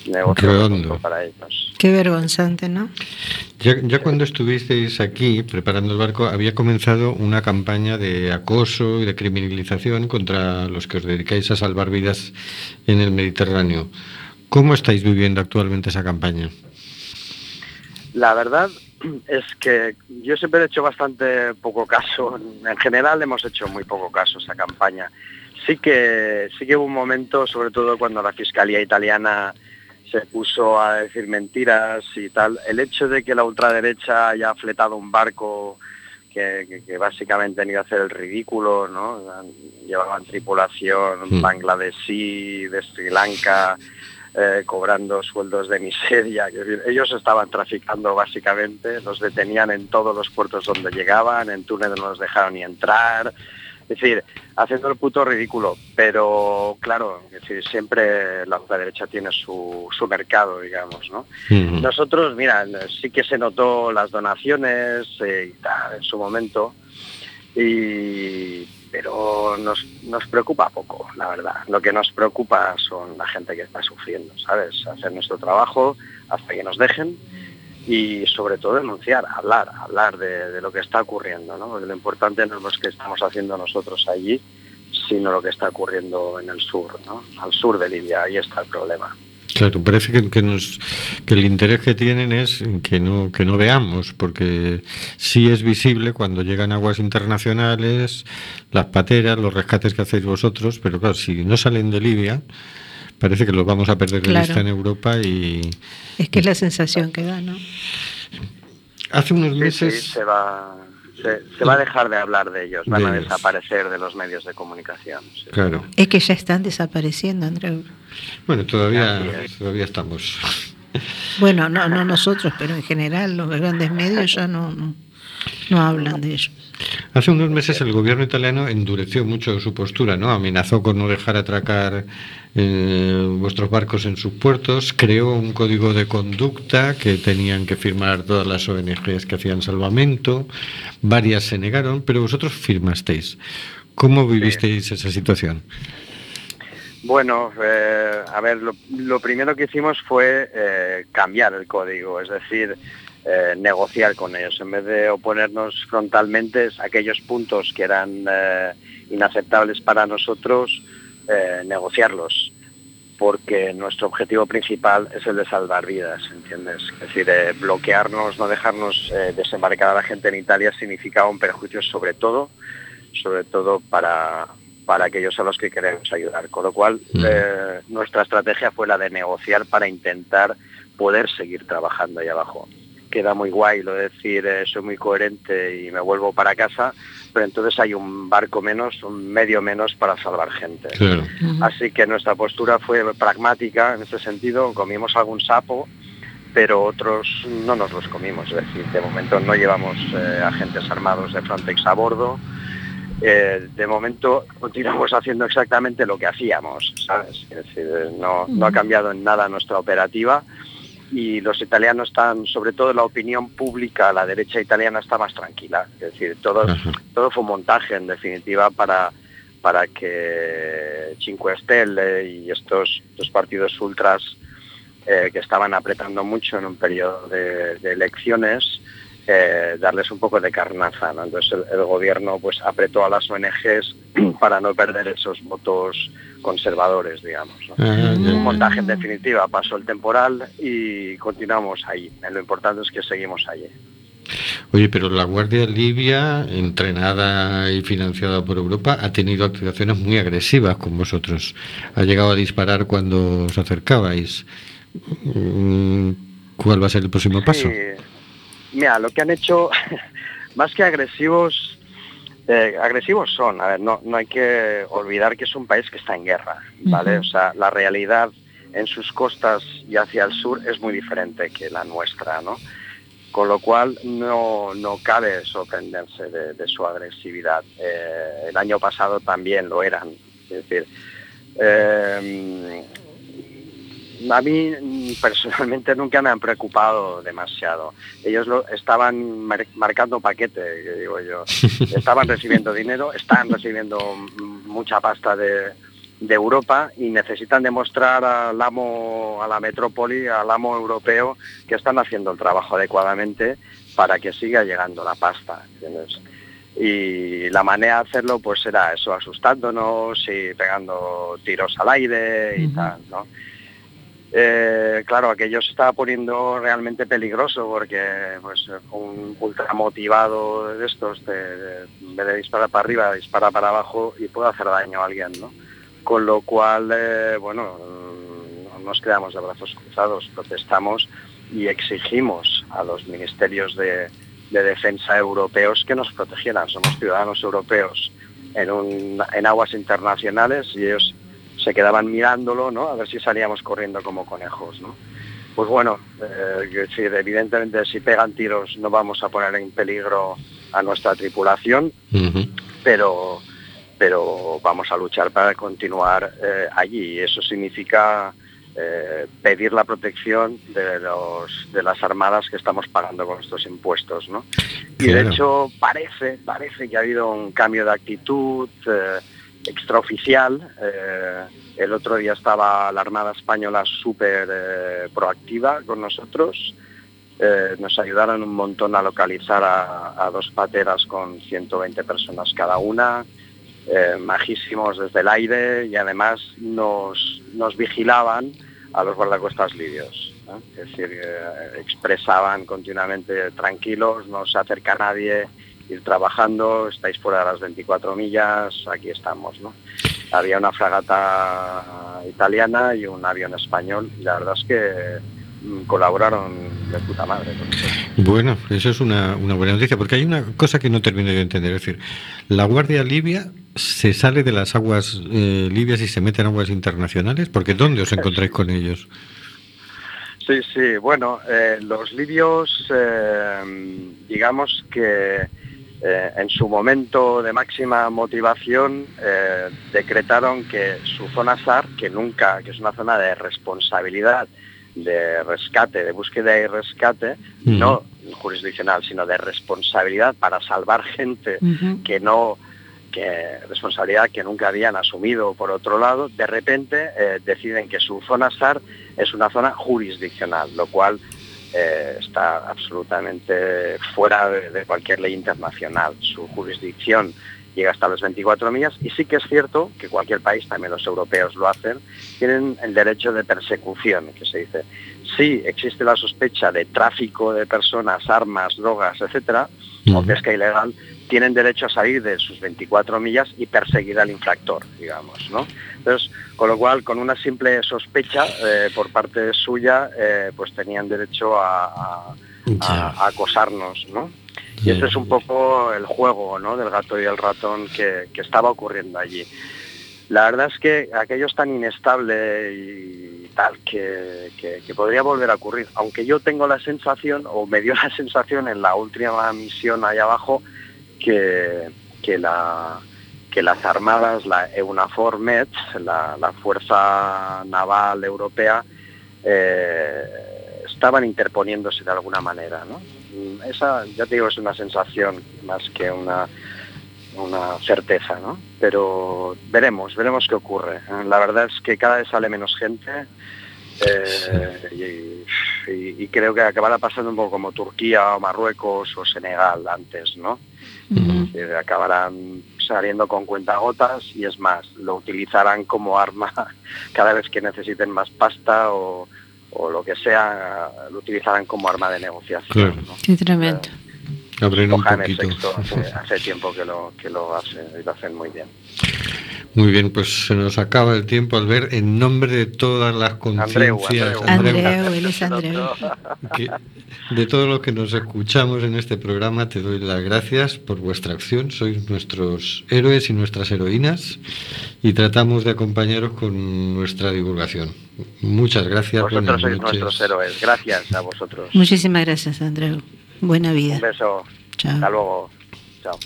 negocio para ellos.
Qué vergonzante, ¿no?
Ya, ya cuando estuvisteis aquí preparando el barco, había comenzado una campaña de acoso y de criminalización contra los que os dedicáis a salvar vidas en el Mediterráneo. ¿Cómo estáis viviendo actualmente esa campaña?
La verdad es que yo siempre he hecho bastante poco caso. En general hemos hecho muy poco caso a esa campaña. Sí que sí que hubo un momento, sobre todo cuando la fiscalía italiana se puso a decir mentiras y tal. El hecho de que la ultraderecha haya fletado un barco que, que- que básicamente han ido a hacer el ridículo, ¿no? Llevaban tripulación
Mm.
bangladesí, de Sri Lanka, eh, cobrando sueldos de miseria. Ellos estaban traficando básicamente, los detenían en todos los puertos donde llegaban, en Túnez no los dejaron ni entrar. Es decir, haciendo el puto ridículo, pero claro, es decir, siempre la derecha tiene su, su mercado, digamos. Nosotros, mira, sí que se notó las donaciones eh, y tal en su momento, y, pero nos, nos preocupa poco, la verdad. Lo que nos preocupa son la gente que está sufriendo, ¿sabes? Hacer nuestro trabajo hasta que nos dejen y sobre todo denunciar, hablar, hablar de, lo que está ocurriendo, ¿no? Lo importante no es lo que estamos haciendo nosotros allí, sino lo que está ocurriendo en el sur, ¿no? Al sur de Libia, ahí está el problema.
Claro, parece que, que nos, que el interés que tienen es que no, que no veamos, porque sí es visible cuando llegan aguas internacionales, las pateras, los rescates que hacéis vosotros, pero claro, si no salen de Libia, parece que los vamos a perder de
Claro.
vista en Europa y
Es que es la sensación que da, ¿no?
hace unos
Sí, sí,
meses...
se va, se, se va a dejar de hablar de ellos, van
De
a
ellos.
desaparecer de los medios de comunicación. sí.
Claro.
Es que ya están desapareciendo, Andreu.
Bueno, todavía, todavía estamos.
Bueno, no, no nosotros, pero en general los grandes medios ya no, no, no hablan de ellos.
Hace unos meses el gobierno italiano endureció mucho su postura, ¿no? Amenazó con no dejar atracar eh, vuestros barcos en sus puertos, creó un código de conducta que tenían que firmar todas las ONGs que hacían salvamento, varias se negaron, pero vosotros firmasteis. ¿Cómo vivisteis esa situación?
Bueno, eh, a ver, lo, primero que hicimos fue eh, cambiar el código, es decir, eh, negociar con ellos. En vez de oponernos frontalmente a aquellos puntos que eran inaceptables para nosotros, negociarlos. Porque nuestro objetivo principal es el de salvar vidas, ¿entiendes? Es decir, bloquearnos, no dejarnos desembarcar a la gente en Italia significaba un perjuicio sobre todo, sobre todo para, para aquellos a los que queremos ayudar. Con lo cual,
Mm.
eh, nuestra estrategia fue la de negociar para intentar poder seguir trabajando ahí abajo. Queda muy guay lo de decir, eh, soy muy coherente y me vuelvo para casa, pero entonces hay un barco menos, un medio menos para salvar gente.
Claro.
Así que nuestra postura fue pragmática en ese sentido, comimos algún sapo, pero otros no nos los comimos, es decir, de momento no llevamos eh, agentes armados de Frontex a bordo, Eh, de momento continuamos haciendo exactamente lo que hacíamos, ¿sabes? Es decir, no, no ha cambiado en nada nuestra operativa y los italianos están, sobre todo la opinión pública, la derecha italiana está más tranquila, es decir, todo, todo fue un montaje en definitiva para para que Cinque Stelle y estos, estos partidos ultras eh, que estaban apretando mucho en un periodo de, de elecciones, eh, darles un poco de carnaza. ¿no? Entonces el, el gobierno pues apretó a las ONGs para no perder esos votos conservadores, digamos. ¿no?
Ah.
Un montaje en definitiva, pasó el temporal y continuamos ahí. Lo importante es que seguimos allí.
Oye, pero la Guardia Libia, entrenada y financiada por Europa, ha tenido actuaciones muy agresivas con vosotros. Ha llegado a disparar cuando os acercabais. Mm, ¿Cuál va a ser el próximo paso?
Sí. Mira, lo que han hecho, más que agresivos, Eh, agresivos son, a ver, no, no hay que olvidar que es un país que está en guerra, ¿vale? O sea, la realidad en sus costas y hacia el sur es muy diferente que la nuestra, ¿no? Con lo cual no, no cabe sorprenderse de, de su agresividad. Eh, el año pasado también lo eran. Es decir, eh, a mí mm, personalmente nunca me han preocupado demasiado. Ellos lo estaban mar- marcando paquete, que digo yo. Estaban recibiendo dinero, están recibiendo mucha pasta de, de Europa y necesitan demostrar al amo, a la metrópoli, al amo europeo, que están haciendo el trabajo adecuadamente para que siga llegando la pasta. ¿entiendes? Y la manera de hacerlo pues era eso, asustándonos y pegando tiros al aire y tal, ¿no? Eh, claro, aquello se estaba poniendo realmente peligroso porque pues un ultra motivado de estos, de- en vez de disparar para arriba, dispara para abajo y puede hacer daño a alguien, ¿no? Con lo cual, eh, bueno, no nos quedamos de brazos cruzados, protestamos y exigimos a los ministerios de, de defensa europeos que nos protegieran. Somos ciudadanos europeos en, un- en aguas internacionales y ellos se quedaban mirándolo, ¿no? A ver si salíamos corriendo como conejos, ¿no? Pues bueno, eh, evidentemente si pegan tiros no vamos a poner en peligro a nuestra tripulación, pero pero vamos a luchar para continuar eh, allí eso significa eh, pedir la protección de los de las armadas que estamos pagando con nuestros impuestos, ¿no? Y de hecho parece parece que ha habido un cambio de actitud eh, extraoficial. eh, el otro día estaba la Armada Española súper eh, proactiva con nosotros. Eh, nos ayudaron un montón a localizar a, a dos pateras con 120 personas cada una, majísimos desde el aire y además nos, nos vigilaban a los guardacostas libios. Es decir, expresaban continuamente tranquilos, no se acerca nadie, ir trabajando, estáis fuera de las 24 millas, aquí estamos. ¿no? Había una fragata italiana y un avión español y la verdad es que mm, colaboraron de puta madre.
Bueno, eso es una, una buena noticia, porque hay una cosa que no termino de entender. Es decir, la Guardia Libia se sale de las aguas eh, libias y se mete en aguas internacionales, porque ¿dónde os encontráis con ellos?
Sí, sí, bueno, eh, los libios, eh, digamos que eh, en su momento de máxima motivación eh, decretaron que su zona SAR, que nunca, que es una zona de responsabilidad, de rescate, de búsqueda y rescate, no jurisdiccional, sino de responsabilidad para salvar gente que no que responsabilidad que nunca habían asumido por otro lado, de repente eh, deciden que su zona SAR es una zona jurisdiccional, lo cual eh, está absolutamente fuera de, de cualquier ley internacional. Su jurisdicción llega hasta las 24 millas y sí que es cierto que cualquier país, también los europeos lo hacen, tienen el derecho de persecución, que se dice. Si existe la sospecha de tráfico de personas, armas, drogas, etcétera, o
Ujú.
pesca ilegal, tienen derecho a salir de sus 24 millas y perseguir al infractor, digamos, ¿no? Entonces, con lo cual, con una simple sospecha eh, por parte suya, eh, pues tenían derecho a, a-
Ya.
a- a acosarnos, ¿no? Y
Ya.
este es un poco el juego, ¿no? Del gato y el ratón que, que estaba ocurriendo allí. La verdad es que aquello es tan inestable y tal que, que- que podría volver a ocurrir. Aunque yo tengo la sensación, o me dio la sensación en la última misión allá abajo, que, que, la, que las armadas, la EUNAFOR MED, la, Fuerza Naval Europea, eh, estaban interponiéndose de alguna manera. Esa, ya te digo, es una sensación más que una, certeza, ¿no? Pero veremos, veremos qué ocurre. La verdad es que cada vez sale menos gente eh, y- y creo que acabará pasando un poco como Turquía o Marruecos o Senegal antes, ¿no? Que acabarán saliendo con cuentagotas y es más, lo utilizarán como arma cada vez que necesiten más pasta o, o lo que sea, lo utilizarán como arma de negociación.
Claro.
¿no?
Qué tremendo.
Abren un poquito.
Hace, hace tiempo que lo, que lo hace y lo hacen muy bien.
Muy bien, pues se nos acaba el tiempo al ver en nombre de todas las conciencias,
Andreu.
Andreu, él es Andreu.
que- de todos los que nos escuchamos en este programa, te doy las gracias por vuestra acción. Sois nuestros héroes y nuestras heroínas y tratamos de acompañaros con nuestra divulgación. Muchas gracias.
Vosotros sois
noches.
nuestros héroes. Gracias a vosotros.
Muchísimas gracias, Andreu. Buena vida.
Un beso.
Chao.
Hasta luego. Chao.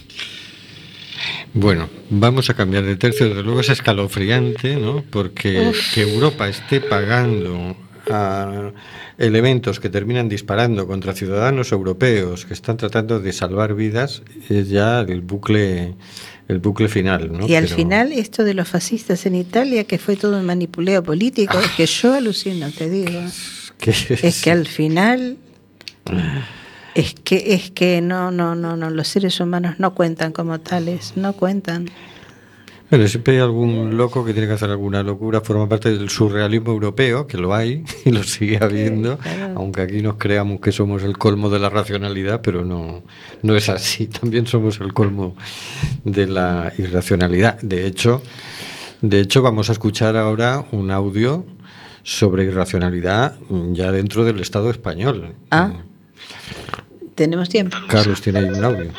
Bueno, vamos a cambiar de tercio. Desde luego es escalofriante, ¿no? Porque que Europa esté pagando a elementos que terminan disparando contra ciudadanos europeos que están tratando de salvar vidas es ya el bucle el bucle final, ¿no?
Y al
Pero-
final esto de los fascistas en Italia, que fue todo un manipuleo político, es que yo alucino, te digo. Es que al final es que es que no no no no los seres humanos no cuentan como tales, no cuentan.
Bueno, siempre hay algún loco que tiene que hacer alguna locura, forma parte del surrealismo europeo, que lo hay y lo sigue habiendo,
claro.
aunque aquí nos creamos que somos el colmo de la racionalidad, pero no, no es así, también somos el colmo de la irracionalidad. De hecho, de hecho vamos a escuchar ahora un audio sobre irracionalidad ya dentro del Estado español.
Ah. Tenemos tiempo.
Carlos tiene un audio.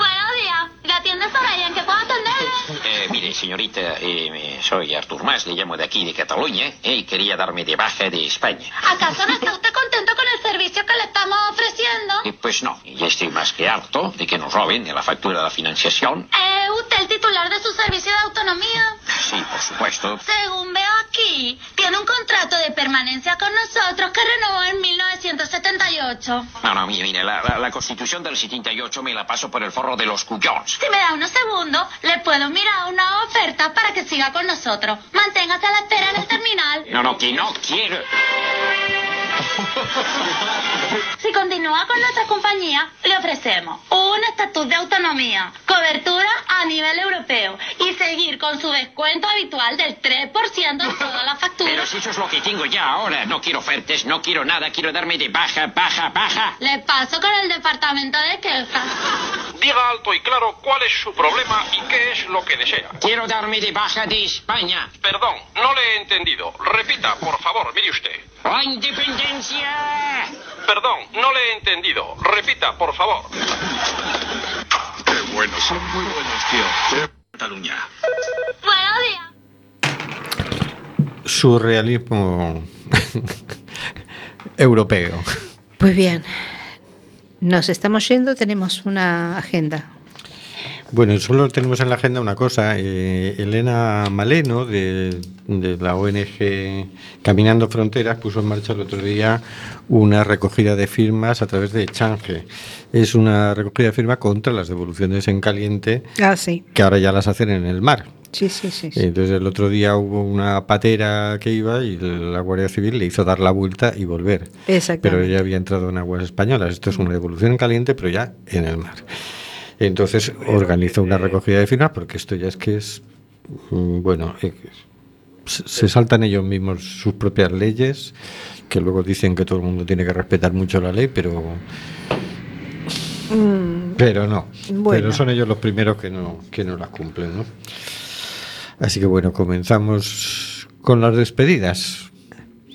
Señorita, eh, soy Artur Mas, le llamo de aquí de Cataluña eh, y quería darme de baja de España.
¿Acaso no está usted contento con el servicio que le estamos ofreciendo?
Eh, pues no, ya estoy más que harto de que nos roben de la factura de la financiación.
¿Es usted el titular de su servicio de autonomía?
Sí, por supuesto.
Según veo aquí, tiene un contrato de permanencia con nosotros que renovó en 1978.
No, no, mire, mire, la, la- la constitución del 78 me la paso por el forro de los cuyons.
Si me da unos segundos, le puedo mirar una oferta para que siga con nosotros. Manténgase a la espera en el terminal.
No, no, que no quiero.
Si continúa con nuestra compañía, le ofrecemos un estatus de autonomía, cobertura a nivel europeo y seguir con su descuento habitual del 3% en todas las facturas.
Pero si eso es lo que tengo ya ahora. No quiero ofertas, no quiero nada, quiero darme de baja, baja, baja.
Le paso con el departamento de quejas.
Diga alto y claro cuál es su problema y qué es lo que desea.
Quiero darme de baja de España.
Perdón, no le he entendido. Repita, por favor, mire usted.
¡La independencia!
Perdón, no le he entendido. Repita, por favor.
Qué buenos, son muy buenos, tío. Cataluña.
Buenos días.
Surrealismo europeo.
Pues bien, nos estamos yendo, tenemos una agenda.
Bueno, solo tenemos en la agenda una cosa. eh, Elena Maleno, de, de la ONG Caminando Fronteras, puso en marcha el otro día una recogida de firmas a través de Change. Es una recogida de firmas contra las devoluciones en caliente,
Ah, sí.
que ahora ya las hacen en el mar.
Sí, sí, sí. sí.
Entonces el otro día hubo una patera que iba y la Guardia Civil le hizo dar la vuelta y volver. Pero ya había entrado en aguas españolas. Esto es una devolución en caliente, pero ya en el mar. Entonces organizó una recogida de firmas porque esto ya es que es, mm, bueno, eh, se saltan ellos mismos sus propias leyes, que luego dicen que todo el mundo tiene que respetar mucho la ley, pero
Mm,
pero no.
Bueno.
Pero son ellos los primeros que no, que no las cumplen, ¿no? Así que bueno, comenzamos con las despedidas.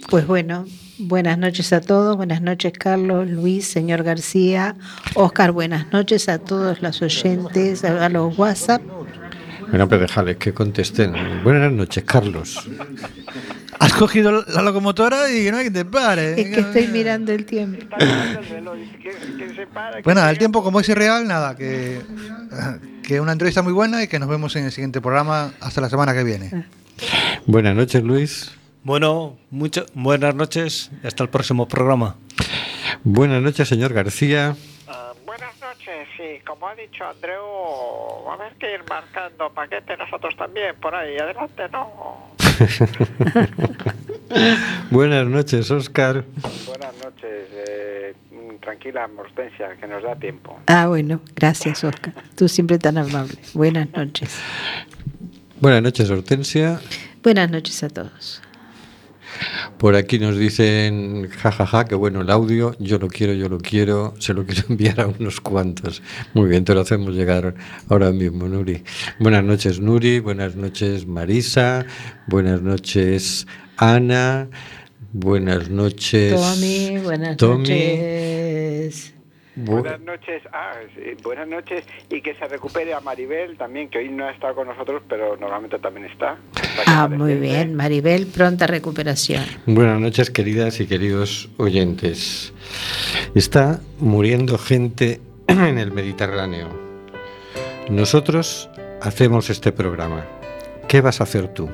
Pues bueno, buenas noches a todos, buenas noches Carlos, Luis, señor García, Oscar, buenas noches a todos los oyentes, a los WhatsApp.
Bueno, pero déjales que contesten. Buenas noches, Carlos.
Has cogido la locomotora y no hay que te pare.
Es que estoy mirando el tiempo.
Nada, el tiempo como es irreal, nada, que, que una entrevista muy buena y que nos vemos en el siguiente programa hasta la semana que viene.
Buenas noches, Luis.
Bueno, muchas buenas noches y hasta el próximo programa.
Buenas noches, señor García.
Ah, buenas noches, sí, como ha dicho Andreu, va a haber que ir marcando paquete nosotros también por ahí, adelante, ¿no?
Buenas noches, Oscar.
Buenas noches. eh, tranquila, Hortensia, que nos da tiempo.
Ah, bueno, gracias Oscar. Tú siempre tan amable. Buenas noches.
Buenas noches, Hortensia.
Buenas noches a todos.
Por aquí nos dicen, jajaja, que bueno el audio, yo lo quiero, yo lo quiero, se lo quiero enviar a unos cuantos. Muy bien, te lo hacemos llegar ahora mismo, Nuri. Buenas noches, Nuri, buenas noches, Marisa, buenas noches, Ana, buenas noches.
Tommy, buenas
Tommy.
noches.
Bu-
Buenas noches, ah, sí, buenas noches y que se recupere a Maribel también, que hoy no ha estado con nosotros, pero normalmente también está. Está
Ah, muy bien, Maribel, pronta recuperación.
Buenas noches, queridas y queridos oyentes. Está muriendo gente en el Mediterráneo. Nosotros hacemos este programa. ¿Qué vas a hacer tú?